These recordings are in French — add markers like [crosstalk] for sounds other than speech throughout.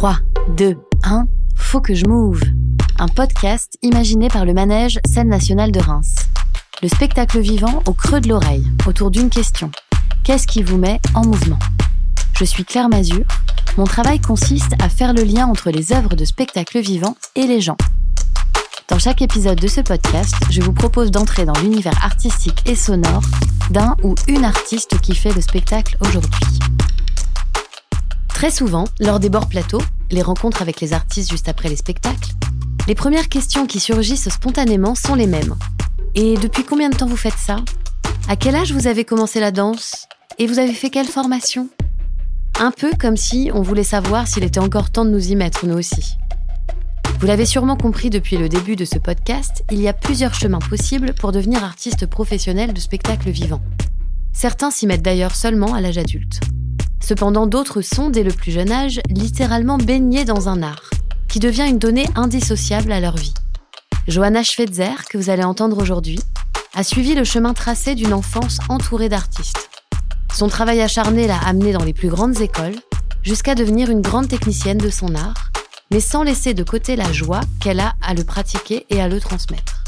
3, 2, 1, faut que je move. Un podcast imaginé par le manège Scène nationale de Reims. Le spectacle vivant au creux de l'oreille, autour d'une question. Qu'est-ce qui vous met en mouvement? Je suis Claire Mazur. Mon travail consiste à faire le lien entre les œuvres de spectacle vivant et les gens. Dans chaque épisode de ce podcast, je vous propose d'entrer dans l'univers artistique et sonore d'un ou une artiste qui fait le spectacle aujourd'hui. Très souvent, lors des bords plateaux, les rencontres avec les artistes juste après les spectacles, les premières questions qui surgissent spontanément sont les mêmes. Et depuis combien de temps vous faites ça? À quel âge vous avez commencé la danse? Et vous avez fait quelle formation? Un peu comme si on voulait savoir s'il était encore temps de nous y mettre, nous aussi. Vous l'avez sûrement compris depuis le début de ce podcast, il y a plusieurs chemins possibles pour devenir artiste professionnel de spectacle vivant. Certains s'y mettent d'ailleurs seulement à l'âge adulte. Cependant, d'autres sont, dès le plus jeune âge, littéralement baignés dans un art, qui devient une donnée indissociable à leur vie. Johanna Schweitzer, que vous allez entendre aujourd'hui, a suivi le chemin tracé d'une enfance entourée d'artistes. Son travail acharné l'a amenée dans les plus grandes écoles, jusqu'à devenir une grande technicienne de son art, mais sans laisser de côté la joie qu'elle a à le pratiquer et à le transmettre.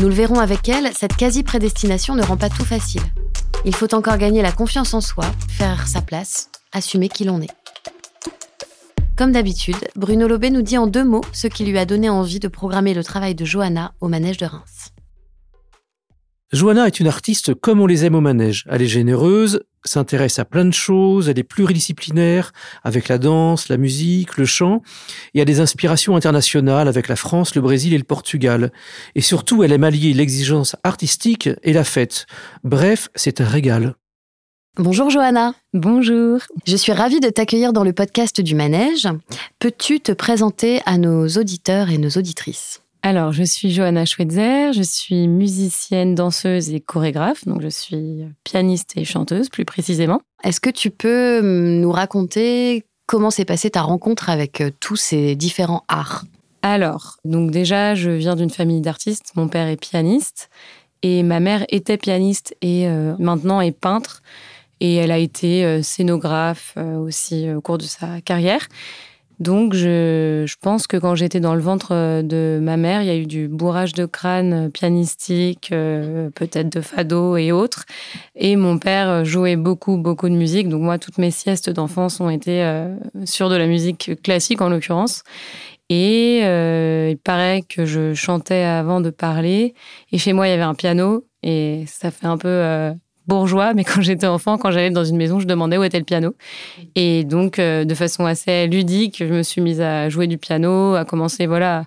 Nous le verrons avec elle, cette quasi-prédestination ne rend pas tout facile. Il faut encore gagner la confiance en soi, faire sa place, assumer qui l'on est. Comme d'habitude, Bruno Lobé nous dit en deux mots ce qui lui a donné envie de programmer le travail de Johanna au manège de Reims. Johanna est une artiste comme on les aime au manège. Elle est généreuse, s'intéresse à plein de choses, elle est pluridisciplinaire avec la danse, la musique, le chant, et a des inspirations internationales avec la France, le Brésil et le Portugal. Et surtout, elle aime allier l'exigence artistique et la fête. Bref, c'est un régal. Bonjour Johanna. Bonjour. Je suis ravie de t'accueillir dans le podcast du Manège. Peux-tu te présenter à nos auditeurs et nos auditrices? Alors, je suis Johanna Schweitzer, je suis musicienne, danseuse et chorégraphe, donc je suis pianiste et chanteuse plus précisément. Est-ce que tu peux hum, nous raconter comment s'est passée ta rencontre avec euh, tous ces différents arts? Alors, donc déjà, je viens d'une famille d'artistes, mon père est pianiste et ma mère était pianiste et euh, maintenant est peintre et elle a été euh, scénographe aussi au cours de sa carrière. Donc, je, pense que quand j'étais dans le ventre euh, de ma mère, il y a eu du bourrage de crâne euh, pianistique, euh, peut-être de fado et autres. Et mon père jouait beaucoup, beaucoup de musique. Donc, moi, toutes mes siestes d'enfance ont été sur de la musique classique, en l'occurrence. Et il paraît que je chantais avant de parler. Et chez moi, il y avait un piano. Et ça fait un peu bourgeois, mais quand j'étais enfant, quand j'allais dans une maison, je demandais où était le piano. Et donc, euh, de façon assez ludique, je me suis mise à jouer du piano, à commencer, voilà,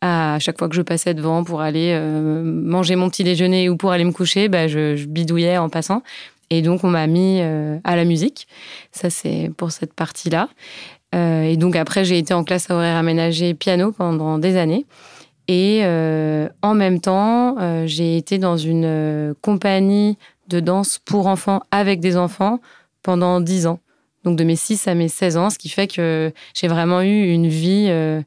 à, chaque fois que je passais devant pour aller euh, manger mon petit déjeuner ou pour aller me coucher, bah, je, bidouillais en passant. Et donc, on m'a mis euh, à la musique. Ça, c'est pour cette partie-là. et donc, après, j'ai été en classe à horaire aménagé piano pendant des années. Et en même temps, j'ai été dans une compagnie de danse pour enfants avec des enfants pendant 10 ans. Donc de mes 6 à mes 16 ans, ce qui fait que j'ai vraiment eu une vie euh,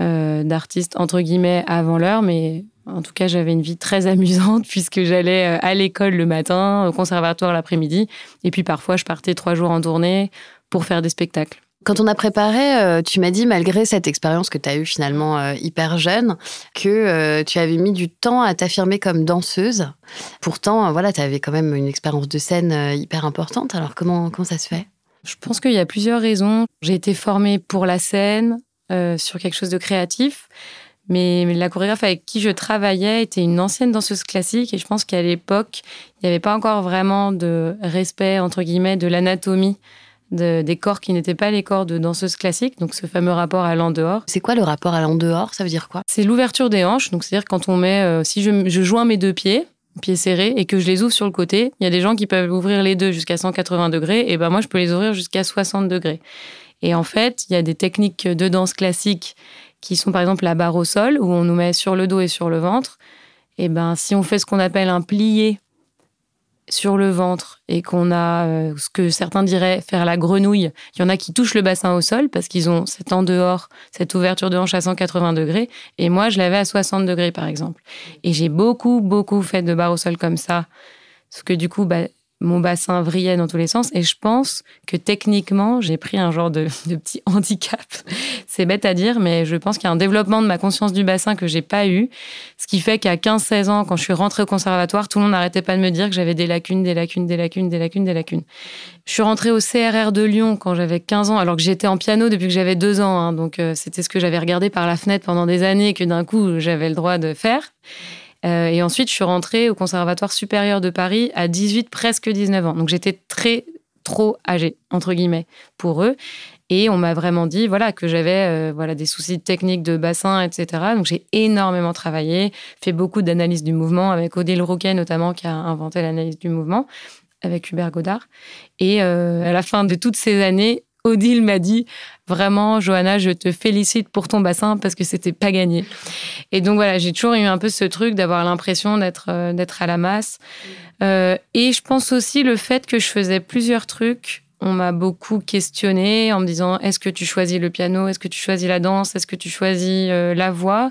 euh, d'artiste entre guillemets avant l'heure, mais en tout cas j'avais une vie très [laughs] amusante puisque j'allais euh, à l'école le matin, au conservatoire l'après-midi, et puis parfois je partais trois jours en tournée pour faire des spectacles. Quand on a préparé, euh, tu m'as dit, malgré cette expérience que tu as eue finalement euh, hyper jeune, que euh, tu avais mis du temps à t'affirmer comme danseuse. Pourtant, voilà, tu avais quand même une expérience de scène hyper importante. Alors comment, comment ça se fait? Je pense qu'il y a plusieurs raisons. J'ai été formée pour la scène, sur quelque chose de créatif. Mais la chorégraphe avec qui je travaillais était une ancienne danseuse classique et je pense qu'à l'époque, il n'y avait pas encore vraiment de respect, entre guillemets, de l'anatomie des corps qui n'étaient pas les corps de danseuses classiques, donc ce fameux rapport à l'en-dehors. C'est quoi le rapport à l'en-dehors Ça veut dire quoi? C'est l'ouverture des hanches, donc c'est-à-dire quand on met, euh, si je, joins mes deux pieds, pieds serrés, et que je les ouvre sur le côté, il y a des gens qui peuvent ouvrir les deux jusqu'à 180 degrés, et ben moi je peux les ouvrir jusqu'à 60 degrés. Et en fait, il y a des techniques de danse classique qui sont par exemple la barre au sol, où on nous met sur le dos et sur le ventre. Et ben si on fait ce qu'on appelle un plié sur le ventre et qu'on a euh, ce que certains diraient faire la grenouille, il y en a qui touchent le bassin au sol parce qu'ils ont cet en dehors, cette ouverture de hanche à 180 degrés. Et moi, je l'avais à 60 degrés, par exemple. Et j'ai beaucoup, beaucoup fait de barre au sol comme ça. Parce que du coup, bah, mon bassin vrillait dans tous les sens. Et je pense que techniquement, j'ai pris un genre de, petit [laughs] handicap. C'est bête à dire, mais je pense qu'il y a un développement de ma conscience du bassin que j'ai pas eu. Ce qui fait qu'à 15-16 ans, quand je suis rentrée au conservatoire, tout le monde n'arrêtait pas de me dire que j'avais des lacunes, des lacunes, des lacunes, des lacunes, des lacunes. Je suis rentrée au CRR de Lyon quand j'avais 15 ans, alors que j'étais en piano depuis que j'avais 2 ans. Hein. donc euh, c'était ce que j'avais regardé par la fenêtre pendant des années et que d'un coup j'avais le droit de faire. Euh, et ensuite, je suis rentrée au Conservatoire supérieur de Paris à 18, presque 19 ans. Donc j'étais très, trop âgée, entre guillemets, pour eux. Et on m'a vraiment dit voilà que j'avais euh, voilà des soucis techniques de bassin, etc. Donc j'ai énormément travaillé, fait beaucoup d'analyse du mouvement avec Odile Rouquet notamment qui a inventé l'analyse du mouvement avec Hubert Godard. Et euh, à la fin de toutes ces années, Odile m'a dit vraiment, Johanna, je te félicite pour ton bassin parce que c'était pas gagné. Et donc voilà, j'ai toujours eu un peu ce truc d'avoir l'impression d'être euh, d'être à la masse. Euh, et je pense aussi le fait que je faisais plusieurs trucs. On m'a beaucoup questionné en me disant est-ce que tu choisis le piano, est-ce que tu choisis la danse, est-ce que tu choisis euh, la voix?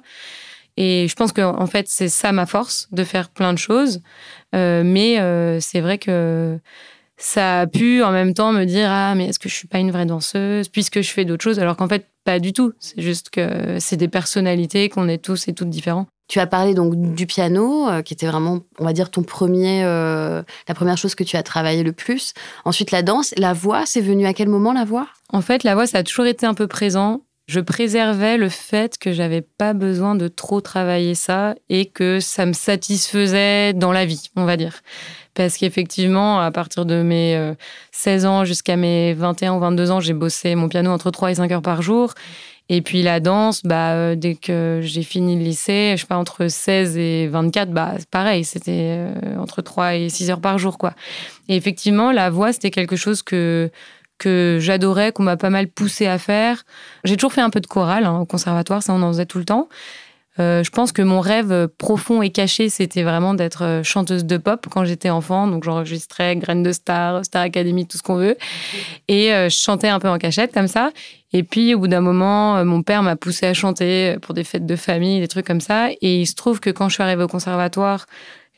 Et je pense que en fait c'est ça ma force de faire plein de choses. mais c'est vrai que ça a pu en même temps me dire ah mais est-ce que je suis pas une vraie danseuse? Puisque je fais d'autres choses alors qu'en fait pas du tout. C'est juste que c'est des personnalités qu'on est tous et toutes différents. Tu as parlé donc du piano euh, qui était vraiment on va dire ton premier euh, la première chose que tu as travaillé le plus. Ensuite la danse. La voix c'est venu à quel moment la voix? En fait la voix ça a toujours été un peu présent je préservais le fait que j'avais pas besoin de trop travailler ça et que ça me satisfaisait dans la vie, on va dire. Parce qu'effectivement, à partir de mes 16 euh, ans jusqu'à mes 21 ou 22 ans, j'ai bossé mon piano entre 3 et 5 heures par jour. Et puis la danse, bah, euh, dès que j'ai fini le lycée, je sais pas, entre 16 et 24, bah, pareil, c'était euh, entre 3 et 6 heures par jour, quoi. Et effectivement, la voix, c'était quelque chose que, que j'adorais, qu'on m'a pas mal poussé à faire. J'ai toujours fait un peu de chorale hein, au conservatoire, ça on en faisait tout le temps. Euh, je pense que mon rêve profond et caché, c'était vraiment d'être euh, chanteuse de pop quand j'étais enfant. Donc j'enregistrais Graines de Star, Star Academy, tout ce qu'on veut. Et euh, je chantais un peu en cachette comme ça. Et puis au bout d'un moment, mon père m'a poussée à chanter pour des fêtes de famille, des trucs comme ça. Et il se trouve que quand je suis arrivée au conservatoire,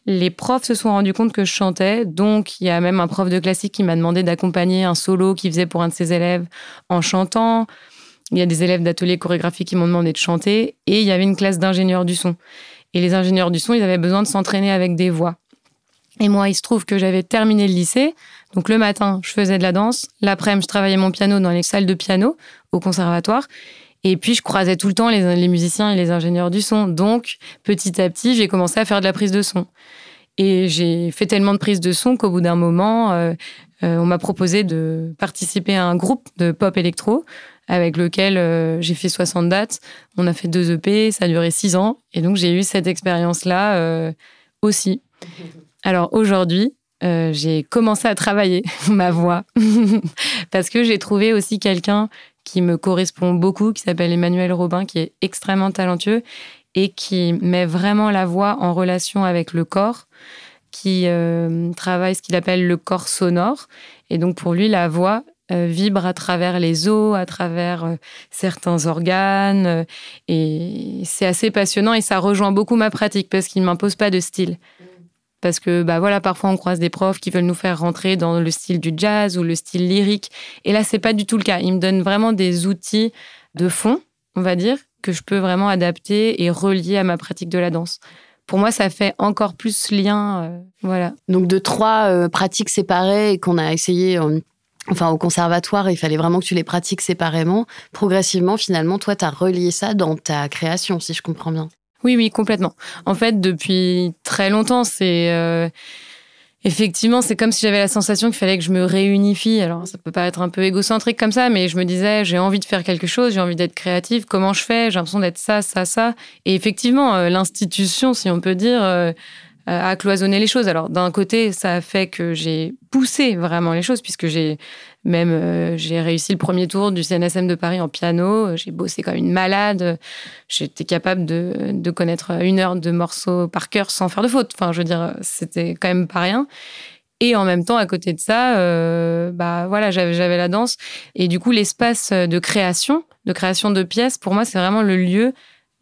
les profs se sont rendus compte que je chantais. Donc il y a même un prof de classique qui m'a demandé d'accompagner un solo qu'il faisait pour un de ses élèves en chantant. Il y a des élèves d'atelier chorégraphique qui m'ont demandé de chanter et il y avait une classe d'ingénieurs du son. Et les ingénieurs du son, ils avaient besoin de s'entraîner avec des voix. Et moi, il se trouve que j'avais terminé le lycée. Donc le matin, je faisais de la danse. L'après-midi, je travaillais mon piano dans les salles de piano au conservatoire. Et puis, je croisais tout le temps les, musiciens et les ingénieurs du son. Donc, petit à petit, j'ai commencé à faire de la prise de son. Et j'ai fait tellement de prise de son qu'au bout d'un moment, euh, euh, on m'a proposé de participer à un groupe de pop électro avec lequel euh, j'ai fait 60 dates. On a fait deux EP, ça a duré six ans. Et donc, j'ai eu cette expérience-là aussi. Alors aujourd'hui, j'ai commencé à travailler [laughs] ma voix [laughs] parce que j'ai trouvé aussi quelqu'un qui me correspond beaucoup, qui s'appelle Emmanuel Robin, qui est extrêmement talentueux et qui met vraiment la voix en relation avec le corps, qui travaille ce qu'il appelle le corps sonore. Et donc pour lui, la voix, euh, vibre à travers les os, à travers euh, certains organes. Euh, et c'est assez passionnant et ça rejoint beaucoup ma pratique parce qu'il ne m'impose pas de style. Parce que bah voilà, parfois on croise des profs qui veulent nous faire rentrer dans le style du jazz ou le style lyrique. Et là, c'est pas du tout le cas. Il me donne vraiment des outils de fond, on va dire, que je peux vraiment adapter et relier à ma pratique de la danse pour moi, ça fait encore plus lien. voilà. Donc, de trois pratiques séparées qu'on a essayé enfin au conservatoire, il fallait vraiment que tu les pratiques séparément. Progressivement, finalement, toi, tu as relié ça dans ta création, si je comprends bien. Oui, oui, complètement. En fait, depuis très longtemps, c'est... Euh, effectivement, c'est comme si j'avais la sensation qu'il fallait que je me réunifie. Alors, ça peut paraître un peu égocentrique comme ça, mais je me disais, j'ai envie de faire quelque chose, j'ai envie d'être créative. Comment je fais? J'ai l'impression d'être ça, ça, ça. Et effectivement, euh, l'institution, si on peut dire, euh, à cloisonner les choses. Alors d'un côté, ça a fait que j'ai poussé vraiment les choses puisque j'ai même euh, j'ai réussi le premier tour du CNSM de Paris en piano. J'ai bossé comme une malade. J'étais capable de, de, connaître une heure de morceaux par cœur sans faire de faute. Enfin, je veux dire, c'était quand même pas rien. Et en même temps, à côté de ça, euh, bah voilà, j'avais la danse. Et du coup, l'espace de création, de création de pièces, pour moi, c'est vraiment le lieu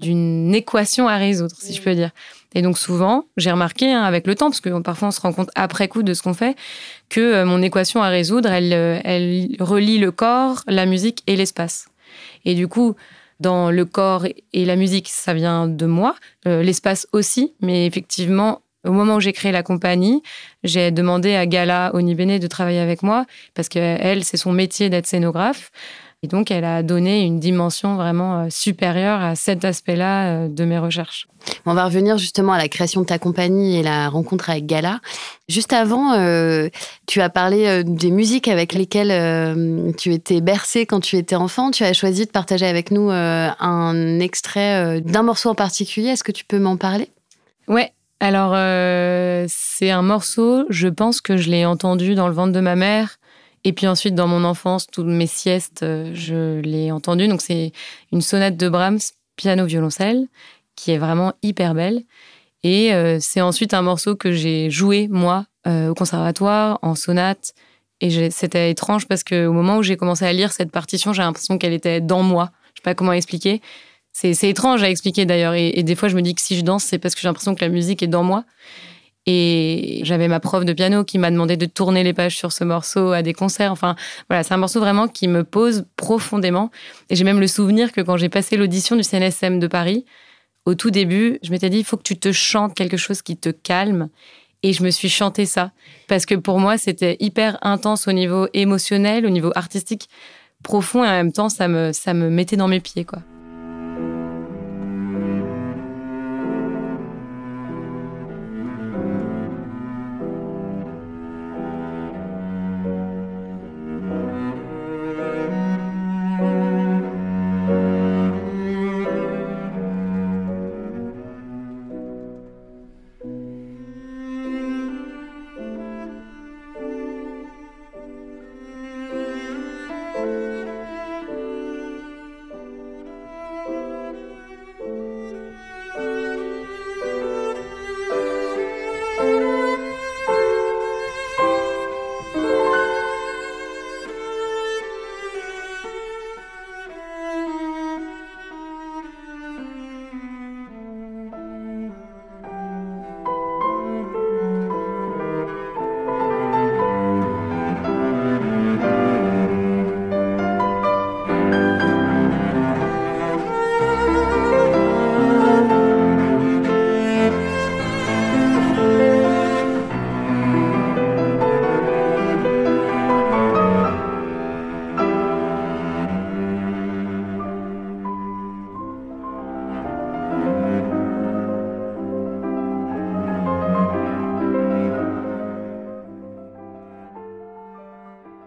d'une équation à résoudre, si je peux dire. Et donc souvent, j'ai remarqué hein, avec le temps, parce que parfois on se rend compte après coup de ce qu'on fait, que euh, mon équation à résoudre, elle, euh, elle relie le corps, la musique et l'espace. Et du coup, dans le corps et la musique, ça vient de moi, euh, l'espace aussi, mais effectivement, au moment où j'ai créé la compagnie, j'ai demandé à Gala Onibene de travailler avec moi parce qu'elle, c'est son métier d'être scénographe. Et donc, elle a donné une dimension vraiment euh, supérieure à cet aspect-là euh, de mes recherches. On va revenir justement à la création de ta compagnie et la rencontre avec Gala. Juste avant, euh, tu as parlé des musiques avec lesquelles tu étais bercée quand tu étais enfant. Tu as choisi de partager avec nous un extrait d'un morceau en particulier. Est-ce que tu peux m'en parler? Ouais. Alors, c'est un morceau, je pense que je l'ai entendu dans le ventre de ma mère et puis ensuite, dans mon enfance, toutes mes siestes, euh, je l'ai entendu. Donc, c'est une sonate de Brahms, piano-violoncelle, qui est vraiment hyper belle. Et euh, c'est ensuite un morceau que j'ai joué, moi, euh, au conservatoire, en sonate. Et c'était étrange parce qu'au moment où j'ai commencé à lire cette partition, j'ai l'impression qu'elle était dans moi. Je sais pas comment expliquer. C'est étrange à expliquer d'ailleurs. Et, et, des fois, je me dis que si je danse, c'est parce que j'ai l'impression que la musique est dans moi. Et j'avais ma prof de piano qui m'a demandé de tourner les pages sur ce morceau à des concerts. Enfin, voilà, c'est un morceau vraiment qui me pose profondément. Et j'ai même le souvenir que quand j'ai passé l'audition du CNSM de Paris, au tout début, je m'étais dit, il faut que tu te chantes quelque chose qui te calme. Et je me suis chanté ça. Parce que pour moi, c'était hyper intense au niveau émotionnel, au niveau artistique profond. Et en même temps, ça me, ça me mettait dans mes pieds, quoi.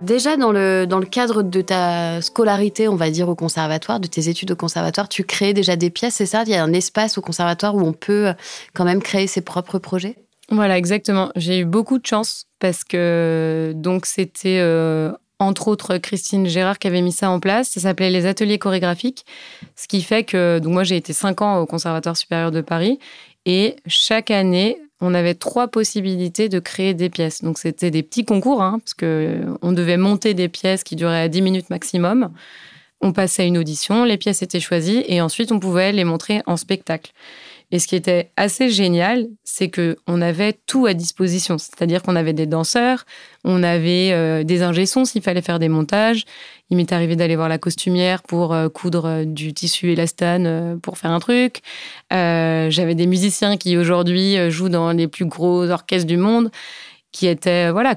Déjà, dans le, dans le cadre de ta scolarité, on va dire, au conservatoire, de tes études au conservatoire, tu crées déjà des pièces, c'est ça? Il y a un espace au conservatoire où on peut euh, quand même créer ses propres projets? Voilà, exactement. J'ai eu beaucoup de chance parce que donc c'était euh, entre autres Christine Gérard qui avait mis ça en place. Ça s'appelait les ateliers chorégraphiques, ce qui fait que donc moi j'ai été cinq ans au Conservatoire supérieur de Paris et chaque année on avait trois possibilités de créer des pièces. Donc c'était des petits concours, hein, parce que on devait monter des pièces qui duraient 10 minutes maximum. On passait une audition, les pièces étaient choisies et ensuite on pouvait les montrer en spectacle. Et ce qui était assez génial, c'est que on avait tout à disposition. C'est-à-dire qu'on avait des danseurs, on avait euh, des ingé s'il fallait faire des montages. Il m'est arrivé d'aller voir la costumière pour euh, coudre euh, du tissu élastane pour faire un truc. J'avais des musiciens qui aujourd'hui jouent dans les plus gros orchestres du monde, qui étaient voilà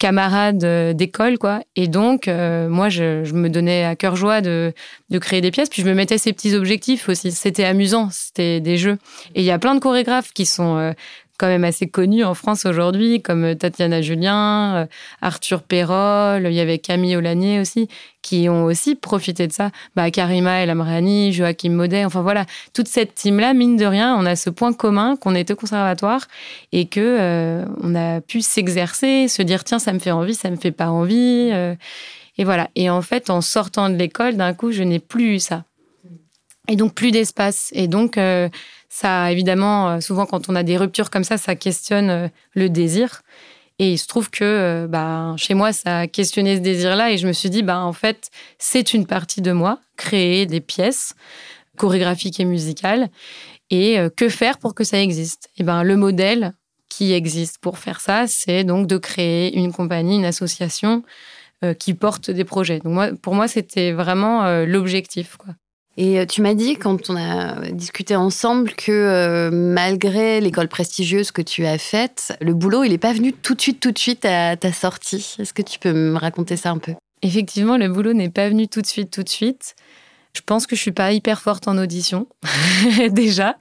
camarades euh, d'école, quoi. Et donc, euh, moi, je, me donnais à cœur joie de, de, créer des pièces. Puis je me mettais ces petits objectifs aussi. C'était amusant, c'était des jeux. Et il y a plein de chorégraphes qui sont euh, quand même assez connus en France aujourd'hui, comme euh, Tatiana Julien, euh, Arthur Perrol, il y avait Camille Olanier aussi, qui ont aussi profité de ça. Bah, Karima El Amrani, Joachim Maudet, enfin voilà, toute cette team-là, mine de rien, on a ce point commun qu'on était au conservatoire et que euh, on a pu s'exercer, se dire tiens, ça me fait envie, ça me fait pas envie. et voilà. Et en fait, en sortant de l'école, d'un coup, je n'ai plus eu ça. Et donc, plus d'espace. Et donc, ça, évidemment, euh, souvent quand on a des ruptures comme ça, ça questionne euh, le désir. Et il se trouve que euh, bah, chez moi, ça a questionné ce désir-là. Et je me suis dit, bah, en fait, c'est une partie de moi, créer des pièces chorégraphique et musicale. Et que faire pour que ça existe? Et ben, le modèle qui existe pour faire ça, c'est donc de créer une compagnie, une association qui porte des projets. Donc moi, pour moi, c'était vraiment l'objectif. Et euh, tu m'as dit, quand on a discuté ensemble, que euh, malgré l'école prestigieuse que tu as faite, le boulot, il n'est pas venu tout de suite, tout de suite à ta sortie. Est-ce que tu peux me raconter ça un peu? Effectivement, le boulot n'est pas venu tout de suite, tout de suite. Je pense que je suis pas hyper forte en audition, [laughs] déjà.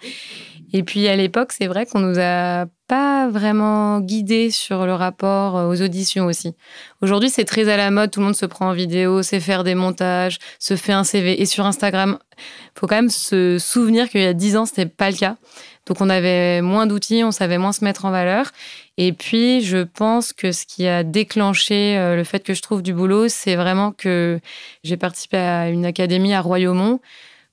Et puis à l'époque, c'est vrai qu'on nous a pas vraiment guidé sur le rapport euh, aux auditions aussi. Aujourd'hui, c'est très à la mode, tout le monde se prend en vidéo, sait faire des montages, se fait un CV. Et sur Instagram, faut quand même se souvenir qu'il y a dix ans, c'était pas le cas. Donc on avait moins d'outils, on savait moins se mettre en valeur. Et puis, je pense que ce qui a déclenché euh, le fait que je trouve du boulot, c'est vraiment que j'ai participé à une académie à Royaumont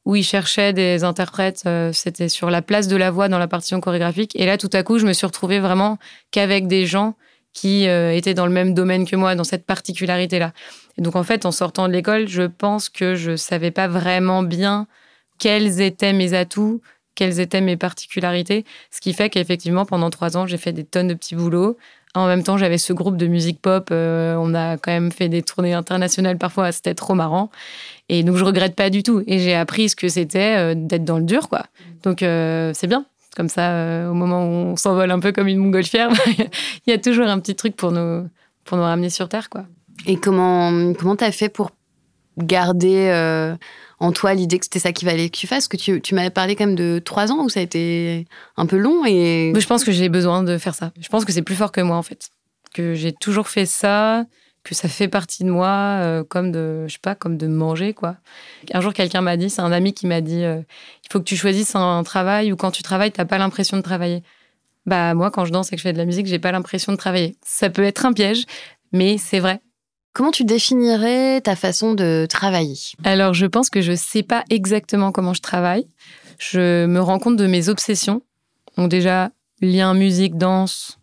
où ils cherchaient des interprètes. Euh, c'était sur la place de la voix dans la partition chorégraphique. Et là, tout à coup, je me suis retrouvée vraiment qu'avec des gens qui euh, étaient dans le même domaine que moi, dans cette particularité-là. Donc, en fait, en sortant de l'école, je pense que je savais pas vraiment bien quels étaient mes atouts, quelles étaient mes particularités. Ce qui fait qu'effectivement, pendant trois ans, j'ai fait des tonnes de petits boulots. En même temps, j'avais ce groupe de musique pop. Euh, on a quand même fait des tournées internationales parfois. C'était trop marrant. Et donc, je regrette pas du tout. Et j'ai appris ce que c'était euh, d'être dans le dur, quoi. Donc, euh, c'est bien. Comme ça, au moment où on s'envole un peu comme une montgolfière, [laughs] il y a toujours un petit truc pour nous, pour nous ramener sur Terre, quoi. Et comment comment t'as fait pour garder en toi l'idée que c'était ça qu'il fallait que tu fasses que tu, tu m'avais parlé quand même de trois ans où ça a été un peu long et je pense que j'ai besoin de faire ça. Je pense que c'est plus fort que moi en fait. Que j'ai toujours fait ça que ça fait partie de moi euh, comme de je sais pas comme de manger quoi. Un jour quelqu'un m'a dit c'est un ami qui m'a dit euh, il faut que tu choisisses un, travail où quand tu travailles t'as pas l'impression de travailler bah moi quand je danse et que je fais de la musique j'ai pas l'impression de travailler. Ça peut être un piège mais c'est vrai Comment tu définirais ta façon de travailler? Alors, je pense que je ne sais pas exactement comment je travaille. Je me rends compte de mes obsessions. Donc déjà, lien musique, danse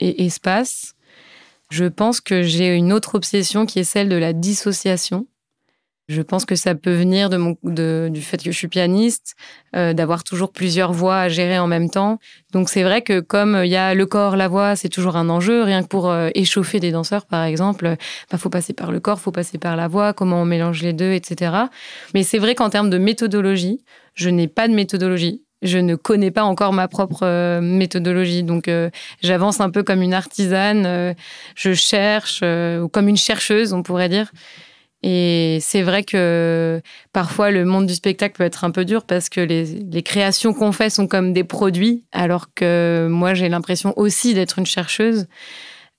et espace. Je pense que j'ai une autre obsession qui est celle de la dissociation. Je pense que ça peut venir de mon, du fait que je suis pianiste, euh, d'avoir toujours plusieurs voix à gérer en même temps. Donc c'est vrai que comme il y a le corps, la voix, c'est toujours un enjeu. Rien que pour euh, échauffer des danseurs, par exemple, bah, faut passer par le corps, faut passer par la voix, comment on mélange les deux, etc. Mais c'est vrai qu'en termes de méthodologie, je n'ai pas de méthodologie je ne connais pas encore ma propre euh, méthodologie. Donc, j'avance un peu comme une artisane, je cherche, ou comme une chercheuse, on pourrait dire. Et c'est vrai que parfois le monde du spectacle peut être un peu dur parce que les, créations qu'on fait sont comme des produits, alors que moi j'ai l'impression aussi d'être une chercheuse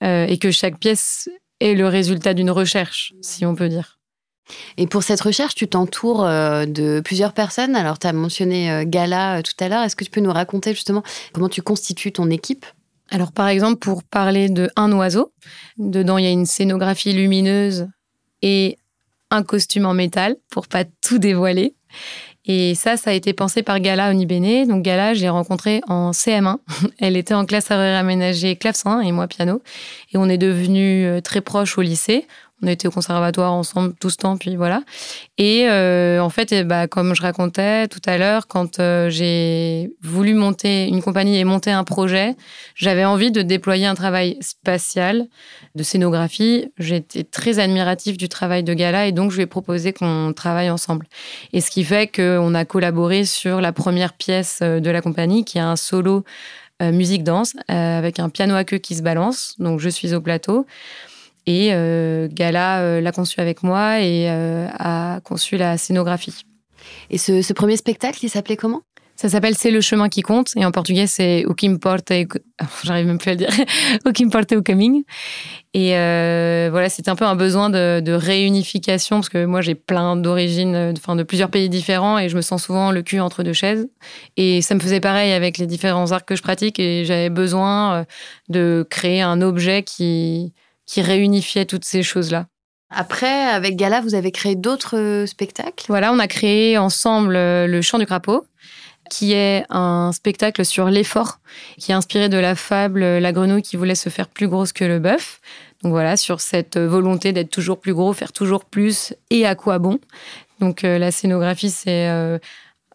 euh, et que chaque pièce est le résultat d'une recherche, si on peut dire. Et pour cette recherche, tu t'entoures euh, de plusieurs personnes. Alors, tu as mentionné euh, Gala tout à l'heure. Est-ce que tu peux nous raconter justement comment tu constitues ton équipe? Alors, par exemple, pour parler de Un oiseau, dedans, il y a une scénographie lumineuse et un costume en métal pour pas tout dévoiler. Et ça, ça a été pensé par Gala Onibene. Donc Gala, je l'ai rencontrée en CM1. [laughs] Elle était en classe à réaménager clavecin et moi piano. Et on est devenus euh, très proches au lycée. On était au conservatoire ensemble tout ce temps, puis voilà. Et euh, en fait, eh bah, comme je racontais tout à l'heure, quand euh, j'ai voulu monter une compagnie et monter un projet, j'avais envie de déployer un travail spatial de scénographie. J'étais très admiratif du travail de Gala et donc je lui ai proposé qu'on travaille ensemble. Et ce qui fait qu'on a collaboré sur la première pièce euh, de la compagnie, qui est un solo musique-danse avec un piano à queue qui se balance. Donc je suis au plateau. Et euh, Gala euh, l'a conçu avec moi et euh, a conçu la scénographie. Et ce, premier spectacle, il s'appelait comment? Ça s'appelle C'est le chemin qui compte et en portugais c'est O que importe, [laughs] j'arrive même plus à le dire, [laughs] O que importe o caminho. Et voilà, c'était un peu un besoin de, réunification parce que moi j'ai plein d'origines, enfin de plusieurs pays différents et je me sens souvent le cul entre deux chaises. Et ça me faisait pareil avec les différents arts que je pratique et j'avais besoin de créer un objet qui, qui réunifiait toutes ces choses-là. Après, avec Gala, vous avez créé d'autres euh, spectacles? Voilà, on a créé ensemble euh, Le Chant du Crapaud, qui est un spectacle sur l'effort, qui est inspiré de la fable euh, La grenouille qui voulait se faire plus grosse que le bœuf. Donc voilà, sur cette volonté d'être toujours plus gros, faire toujours plus et à quoi bon? Donc la scénographie, c'est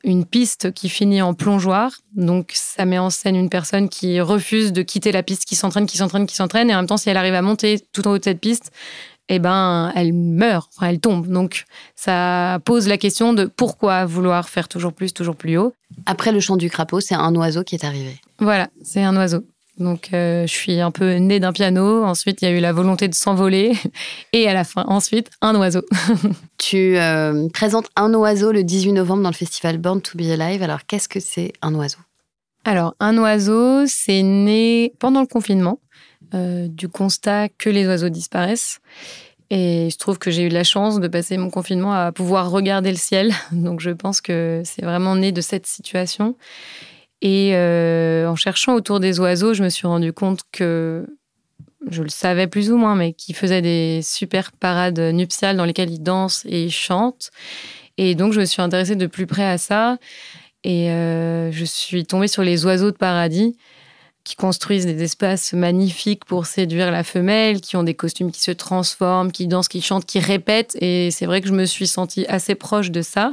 une piste qui finit en plongeoir. Donc, ça met en scène une personne qui refuse de quitter la piste, qui s'entraîne, qui s'entraîne, qui s'entraîne. Et en même temps, si elle arrive à monter tout en haut de cette piste, eh ben, elle meurt, enfin, elle tombe. Donc, ça pose la question de pourquoi vouloir faire toujours plus, toujours plus haut. Après le chant du crapaud, c'est un oiseau qui est arrivé. Voilà, c'est un oiseau. Donc, euh, je suis un peu née d'un piano. Ensuite, il y a eu la volonté de s'envoler. [laughs] Et à la fin, ensuite, un oiseau. [laughs] tu euh, présentes un oiseau le 18 novembre dans le festival Born to Be Alive. Alors, qu'est-ce que c'est un oiseau? Alors, un oiseau, c'est né pendant le confinement, euh, du constat que les oiseaux disparaissent. Et je trouve que j'ai eu la chance de passer mon confinement à pouvoir regarder le ciel. [laughs] Donc, je pense que c'est vraiment né de cette situation. Et euh, en cherchant autour des oiseaux, je me suis rendu compte que je le savais plus ou moins, mais qu'ils faisaient des super parades nuptiales dans lesquelles ils dansent et ils chantent. Et donc, je me suis intéressée de plus près à ça. Et euh, je suis tombée sur les oiseaux de paradis qui construisent des espaces magnifiques pour séduire la femelle, qui ont des costumes qui se transforment, qui dansent, qui chantent, qui répètent. Et c'est vrai que je me suis sentie assez proche de ça.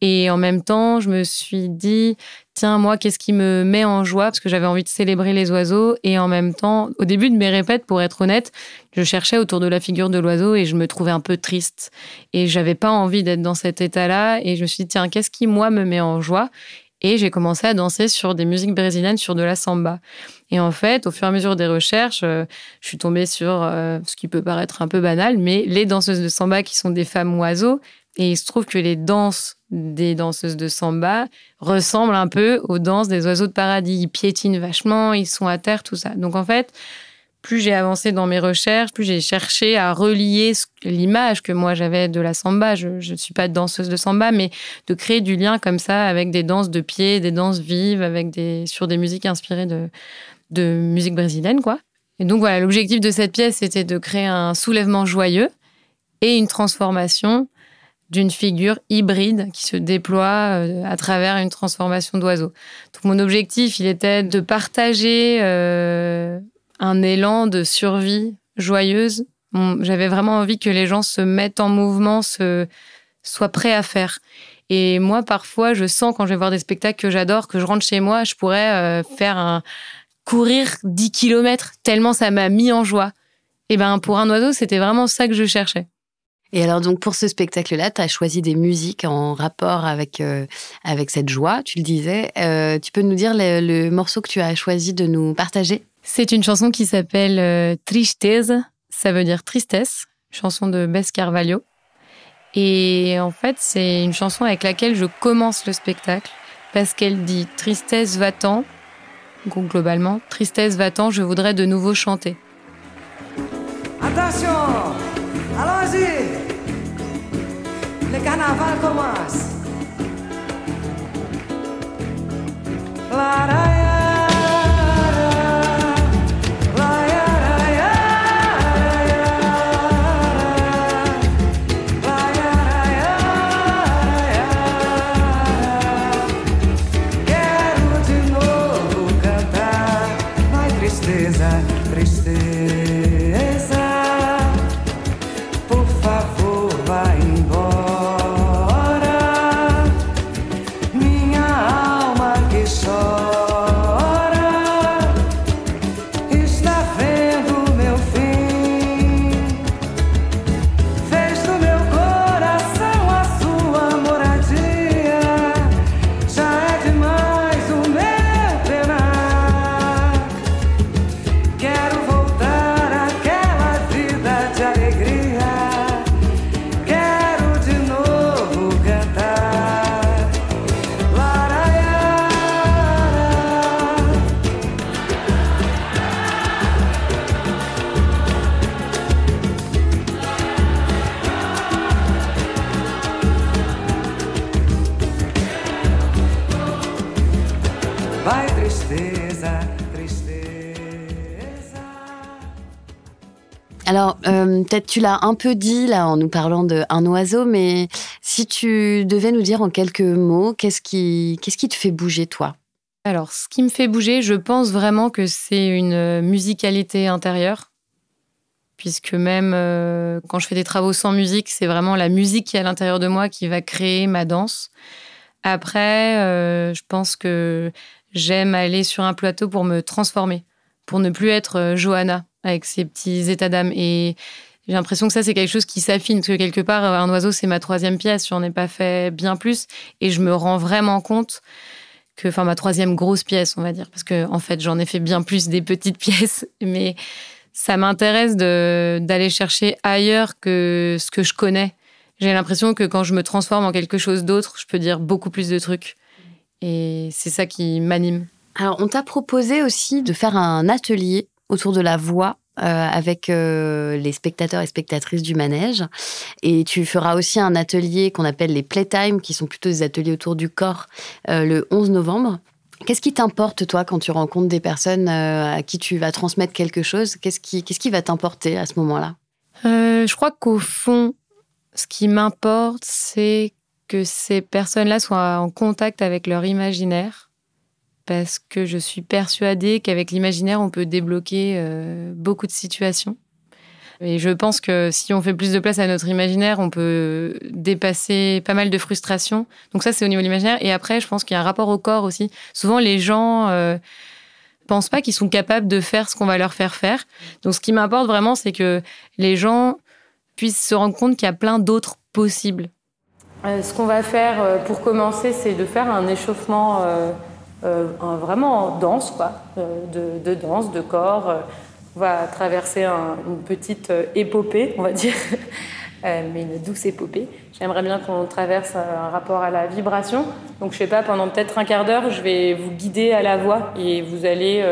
Et en même temps, je me suis dit, tiens, moi, qu'est-ce qui me met en joie? Parce que j'avais envie de célébrer les oiseaux. Et en même temps, au début de mes répètes, pour être honnête, je cherchais autour de la figure de l'oiseau et je me trouvais un peu triste. Et j'avais pas envie d'être dans cet état-là. Et je me suis dit, tiens, qu'est-ce qui, moi, me met en joie? Et j'ai commencé à danser sur des musiques brésiliennes, sur de la samba. Et en fait, au fur et à mesure des recherches, euh, je suis tombée sur euh, ce qui peut paraître un peu banal, mais les danseuses de samba qui sont des femmes oiseaux, et il se trouve que les danses des danseuses de samba ressemblent un peu aux danses des oiseaux de paradis. Ils piétinent vachement, ils sont à terre, tout ça. Donc en fait, plus j'ai avancé dans mes recherches, plus j'ai cherché à relier l'image que moi j'avais de la samba. Je ne suis pas danseuse de samba, mais de créer du lien comme ça avec des danses de pied, des danses vives, avec sur des musiques inspirées de, musique brésilienne, quoi. Et donc voilà, l'objectif de cette pièce, c'était de créer un soulèvement joyeux et une transformation d'une figure hybride qui se déploie euh, à travers une transformation d'oiseau. Mon objectif, il était de partager euh, un élan de survie joyeuse. J'avais vraiment envie que les gens se mettent en mouvement, se, soient prêts à faire. Et moi, parfois, je sens quand je vais voir des spectacles que j'adore, que je rentre chez moi, je pourrais euh, faire un courir 10 km tellement ça m'a mis en joie. Et ben pour un oiseau, c'était vraiment ça que je cherchais. Et alors donc pour ce spectacle-là, tu as choisi des musiques en rapport avec, euh, avec cette joie, tu le disais. Euh, tu peux nous dire le, morceau que tu as choisi de nous partager? C'est une chanson qui s'appelle euh, Tristeza, ça veut dire tristesse, chanson de Bess Carvalho. Et en fait, c'est une chanson avec laquelle je commence le spectacle parce qu'elle dit Tristesse va-t'en, globalement, Tristesse va-t'en, je voudrais de nouveau chanter. Attention Allons-y Le carnaval commence. Peut-être tu l'as un peu dit là en nous parlant d'un oiseau, mais si tu devais nous dire en quelques mots, qu'est-ce qui, te fait bouger toi? Alors, ce qui me fait bouger, je pense vraiment que c'est une musicalité intérieure, puisque même euh, quand je fais des travaux sans musique, c'est vraiment la musique qui est à l'intérieur de moi qui va créer ma danse. Après, euh, je pense que j'aime aller sur un plateau pour me transformer, pour ne plus être euh, Johanna avec ses petits états d'âme. Et j'ai l'impression que ça, c'est quelque chose qui s'affine, parce que quelque part, un oiseau, c'est ma troisième pièce, j'en ai pas fait bien plus, et je me rends vraiment compte que, enfin, ma troisième grosse pièce, on va dire, parce que en fait, j'en ai fait bien plus des petites [laughs] pièces, mais ça m'intéresse d'aller chercher ailleurs que ce que je connais. J'ai l'impression que quand je me transforme en quelque chose d'autre, je peux dire beaucoup plus de trucs. Et c'est ça qui m'anime. Alors, on t'a proposé aussi de faire un atelier autour de la voix euh, avec euh, les spectateurs et spectatrices du manège. Et tu feras aussi un atelier qu'on appelle les Playtime, qui sont plutôt des ateliers autour du corps, euh, le 11 novembre. Qu'est-ce qui t'importe, toi, quand tu rencontres des personnes à qui tu vas transmettre quelque chose? Qu'est-ce qui, qu'est-ce qui va t'importer à ce moment-là? Je crois qu'au fond, ce qui m'importe, c'est que ces personnes-là soient en contact avec leur imaginaire, parce que je suis persuadée qu'avec l'imaginaire, on peut débloquer euh, beaucoup de situations. Et je pense que si on fait plus de place à notre imaginaire, on peut dépasser pas mal de frustrations. Donc ça, c'est au niveau de l'imaginaire. Et après, je pense qu'il y a un rapport au corps aussi. Souvent, les gens euh, pensent pas qu'ils sont capables de faire ce qu'on va leur faire faire. Donc ce qui m'importe vraiment, c'est que les gens puissent se rendre compte qu'il y a plein d'autres possibles. Euh, ce qu'on va faire euh, pour commencer, c'est de faire un échauffement euh, vraiment dense, quoi, de, danse, de corps. On va traverser une petite épopée, on va [laughs] dire, mais une douce épopée. J'aimerais bien qu'on traverse un rapport à la vibration. Donc, je sais pas, pendant peut-être un quart d'heure, je vais vous guider à la voix et vous allez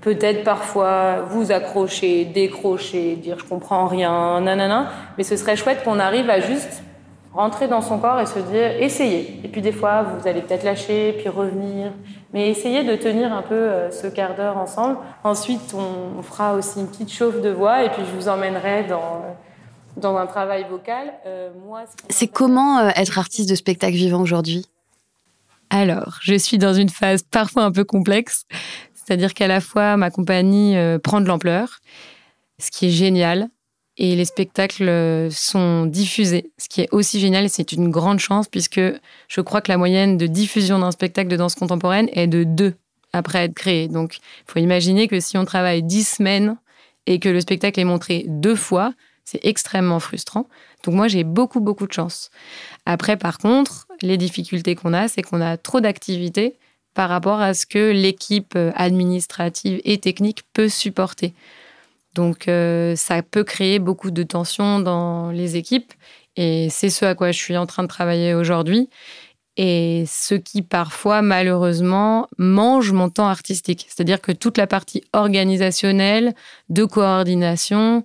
peut-être parfois vous accrocher, décrocher, dire je comprends rien, nanana. Mais ce serait chouette qu'on arrive à juste rentrer dans son corps et se dire essayez. Et puis des fois vous allez peut-être lâcher, puis revenir. Mais essayez de tenir un peu euh, ce quart d'heure ensemble. Ensuite on fera aussi une petite chauffe de voix et puis je vous emmènerai dans euh, dans un travail vocal. Euh, moi, c'est comment être artiste de spectacle vivant aujourd'hui? Alors, je suis dans une phase parfois un peu complexe. C'est-à-dire qu'à la fois, ma compagnie prend de l'ampleur, ce qui est génial, et les spectacles euh, sont diffusés, ce qui est aussi génial c'est une grande chance puisque je crois que la moyenne de diffusion d'un spectacle de danse contemporaine est de deux après être créé. Donc, il faut imaginer que si on travaille dix semaines et que le spectacle est montré deux fois, c'est extrêmement frustrant. Donc moi, j'ai beaucoup, beaucoup de chance. Après, par contre, les difficultés qu'on a, c'est qu'on a trop d'activités par rapport à ce que l'équipe euh, administrative et technique peut supporter. Donc euh, ça peut créer beaucoup de tensions dans les équipes et c'est ce à quoi je suis en train de travailler aujourd'hui et ce qui parfois malheureusement mange mon temps artistique. C'est-à-dire que toute la partie organisationnelle, de coordination,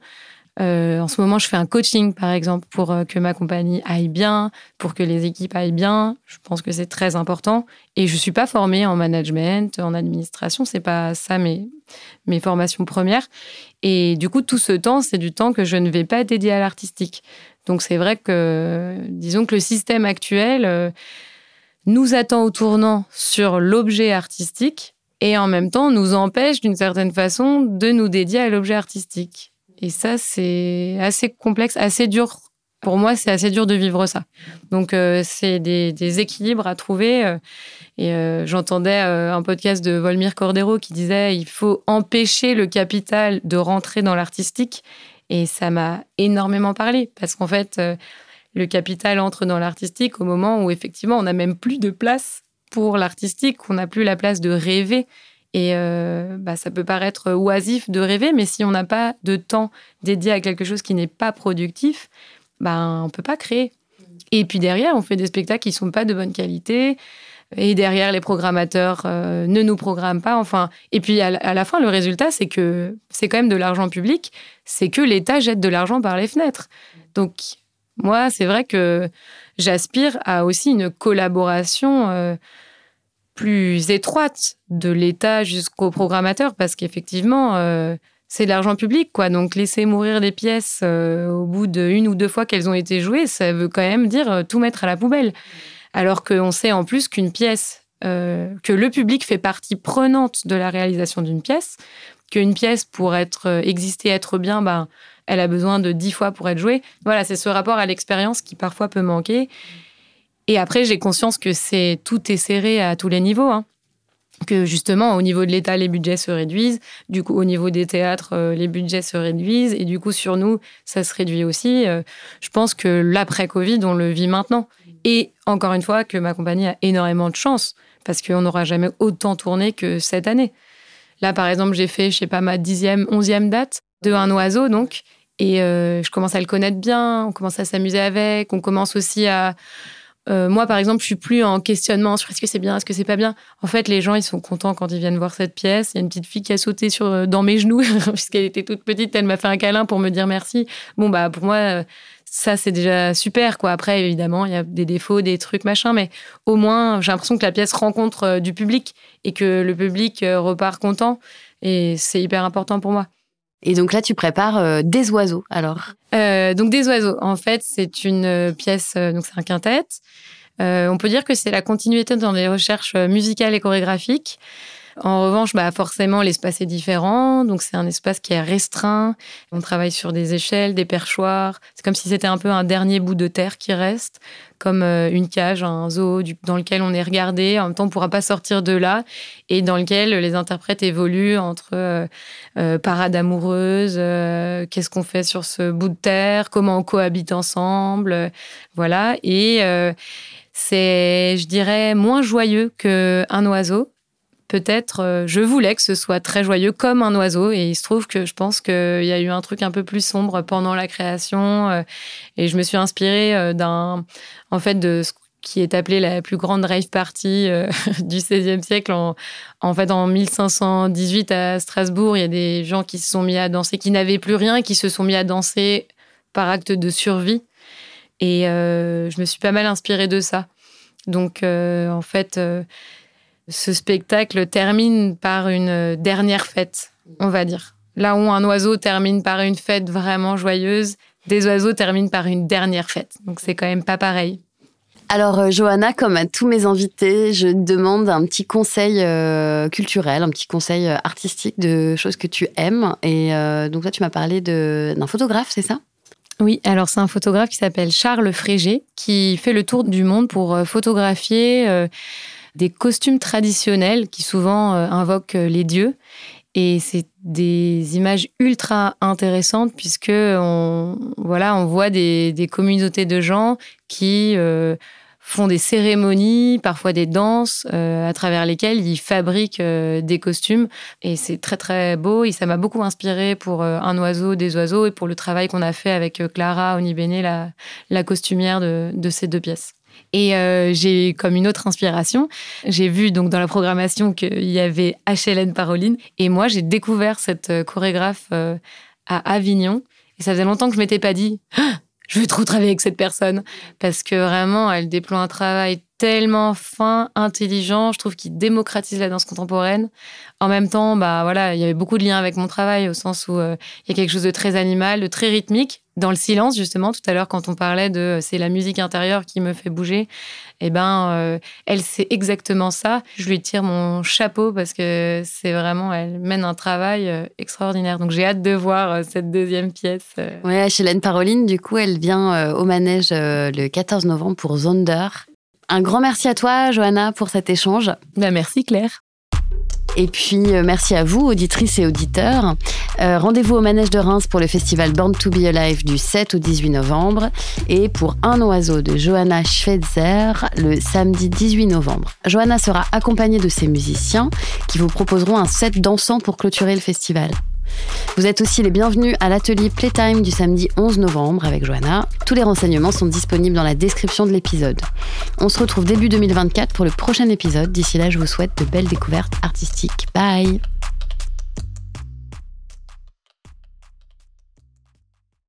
euh, en ce moment, je fais un coaching, par exemple, pour euh, que ma compagnie aille bien, pour que les équipes aillent bien. Je pense que c'est très important. Et je suis pas formée en management, en administration. C'est pas ça mes, mes formations premières. Et du coup, tout ce temps, c'est du temps que je ne vais pas dédier à l'artistique. Donc, c'est vrai que, disons que le système actuel euh, nous attend au tournant sur l'objet artistique et en même temps nous empêche d'une certaine façon de nous dédier à l'objet artistique. Et ça, c'est assez complexe, assez dur. Pour moi, c'est assez dur de vivre ça. Donc, euh, c'est des, équilibres à trouver. Euh, et euh, j'entendais un podcast de Volmir Cordero qui disait il faut empêcher le capital de rentrer dans l'artistique. Et ça m'a énormément parlé parce qu'en fait, le capital entre dans l'artistique au moment où effectivement on n'a même plus de place pour l'artistique, on n'a plus la place de rêver et euh, bah, ça peut paraître oisif de rêver, mais si on n'a pas de temps dédié à quelque chose qui n'est pas productif, bah, on peut pas créer. Et puis derrière, on fait des spectacles qui ne sont pas de bonne qualité. Et derrière, les programmateurs euh, ne nous programment pas. Enfin, et puis à, la fin, le résultat, c'est que c'est quand même de l'argent public. C'est que l'État jette de l'argent par les fenêtres. Donc, moi, c'est vrai que j'aspire à aussi une collaboration. Euh, plus étroite de l'État jusqu'au programmateur parce qu'effectivement, euh, c'est de l'argent public, quoi. Donc, laisser mourir des pièces euh, au bout d'une ou deux fois qu'elles ont été jouées, ça veut quand même dire euh, tout mettre à la poubelle. Alors qu'on sait en plus qu'une pièce, que le public fait partie prenante de la réalisation d'une pièce, qu'une pièce, pour être exister, être bien, ben, elle a besoin de dix fois pour être jouée. Voilà, c'est ce rapport à l'expérience qui parfois peut manquer. Et après, j'ai conscience que c'est tout est serré à tous les niveaux. Hein. Que justement, au niveau de l'État, les budgets se réduisent. Du coup, au niveau des théâtres, euh, les budgets se réduisent. Et du coup, sur nous, ça se réduit aussi. Euh, je pense que l'après-Covid, on le vit maintenant. Et encore une fois, que ma compagnie a énormément de chance parce qu'on n'aura jamais autant tourné que cette année. Là, par exemple, j'ai fait, je sais pas, ma dixième, onzième date de Un oiseau, donc. Et euh, je commence à le connaître bien, on commence à s'amuser avec, on commence aussi à... Euh, moi, par exemple, je suis plus en questionnement sur est-ce que c'est bien, est-ce que c'est pas bien. En fait, les gens, ils sont contents quand ils viennent voir cette pièce. Il y a une petite fille qui a sauté sur, euh, dans mes genoux, [laughs] puisqu'elle était toute petite, elle m'a fait un câlin pour me dire merci. Bon, bah, pour moi, ça, c'est déjà super, quoi. Après, évidemment, il y a des défauts, des trucs, machin, mais au moins, j'ai l'impression que la pièce rencontre du public et que le public repart content. Et c'est hyper important pour moi. Et donc là, tu prépares euh, des oiseaux, alors euh, Donc des oiseaux, en fait, c'est une euh, pièce, donc c'est un quintet. on peut dire que c'est la continuité dans les recherches musicales et chorégraphiques. En revanche, bah, forcément, l'espace est différent. Donc, c'est un espace qui est restreint. On travaille sur des échelles, des perchoirs. C'est comme si c'était un peu un dernier bout de terre qui reste, comme euh, une cage, un zoo dans lequel on est regardé. En même temps, on ne pourra pas sortir de là et dans lequel les interprètes évoluent entre euh, euh, parade amoureuse, qu'est-ce qu'on fait sur ce bout de terre, comment on cohabite ensemble. voilà. Et c'est, je dirais, moins joyeux qu'un oiseau peut-être, euh, je voulais que ce soit très joyeux comme un oiseau. Et il se trouve que je pense qu'il y a eu un truc un peu plus sombre pendant la création. Euh, et je me suis inspirée euh, d'un, en fait, de ce qui est appelé la plus grande rave party [laughs] du XVIe siècle. En, en, fait, en 1518 à Strasbourg, il y a des gens qui se sont mis à danser, qui n'avaient plus rien, qui se sont mis à danser par acte de survie. Et je me suis pas mal inspirée de ça. Donc, en fait, ce spectacle termine par une dernière fête, on va dire. Là où un oiseau termine par une fête vraiment joyeuse, des oiseaux terminent par une dernière fête. Donc c'est quand même pas pareil. Alors, euh, Johanna, comme à tous mes invités, je demande un petit conseil euh, culturel, un petit conseil euh, artistique de choses que tu aimes. Et donc, là, tu m'as parlé d'un photographe, c'est ça? Oui, alors c'est un photographe qui s'appelle Charles Frégé, qui fait le tour du monde pour photographier des costumes traditionnels qui souvent euh, invoquent euh, les dieux. Et c'est des images ultra intéressantes puisque on, voilà, on voit des, communautés de gens qui euh, font des cérémonies, parfois des danses, à travers lesquelles ils fabriquent des costumes. Et c'est très très beau. Et ça m'a beaucoup inspiré pour Un oiseau, des oiseaux et pour le travail qu'on a fait avec Clara Onibene, la, la costumière de ces deux pièces. Et euh, j'ai comme une autre inspiration, j'ai vu donc dans la programmation qu'il y avait HLN Paroline. Et moi, j'ai découvert cette euh, chorégraphe euh, à Avignon. Et ça faisait longtemps que je m'étais pas dit, [gasps] je veux trop travailler avec cette personne. Parce que vraiment, elle déploie un travail tellement fin, intelligent. Je trouve qu'il démocratise la danse contemporaine. En même temps, bah voilà, il y avait beaucoup de liens avec mon travail au sens où il y a quelque chose de très animal, de très rythmique, dans le silence, justement, tout à l'heure, quand on parlait de euh, c'est la musique intérieure qui me fait bouger, eh ben, euh, elle, c'est exactement ça. Je lui tire mon chapeau parce que c'est vraiment, elle mène un travail euh, extraordinaire. Donc, j'ai hâte de voir cette deuxième pièce. Ouais, Hélène Paroline, du coup, elle vient au manège le 14 novembre pour Zonder. Un grand merci à toi, Johanna, pour cet échange. Ben, merci, Claire. Et puis, euh, merci à vous, auditrices et auditeurs. Euh, rendez-vous au Manège de Reims pour le festival Born to Be Alive du 7 au 18 novembre et pour Un oiseau de Johanna Schweitzer le samedi 18 novembre. Johanna sera accompagnée de ses musiciens qui vous proposeront un set dansant pour clôturer le festival. Vous êtes aussi les bienvenus à l'atelier Playtime du samedi 11 novembre avec Johanna. Tous les renseignements sont disponibles dans la description de l'épisode. On se retrouve début 2024 pour le prochain épisode. D'ici là, je vous souhaite de belles découvertes artistiques. Bye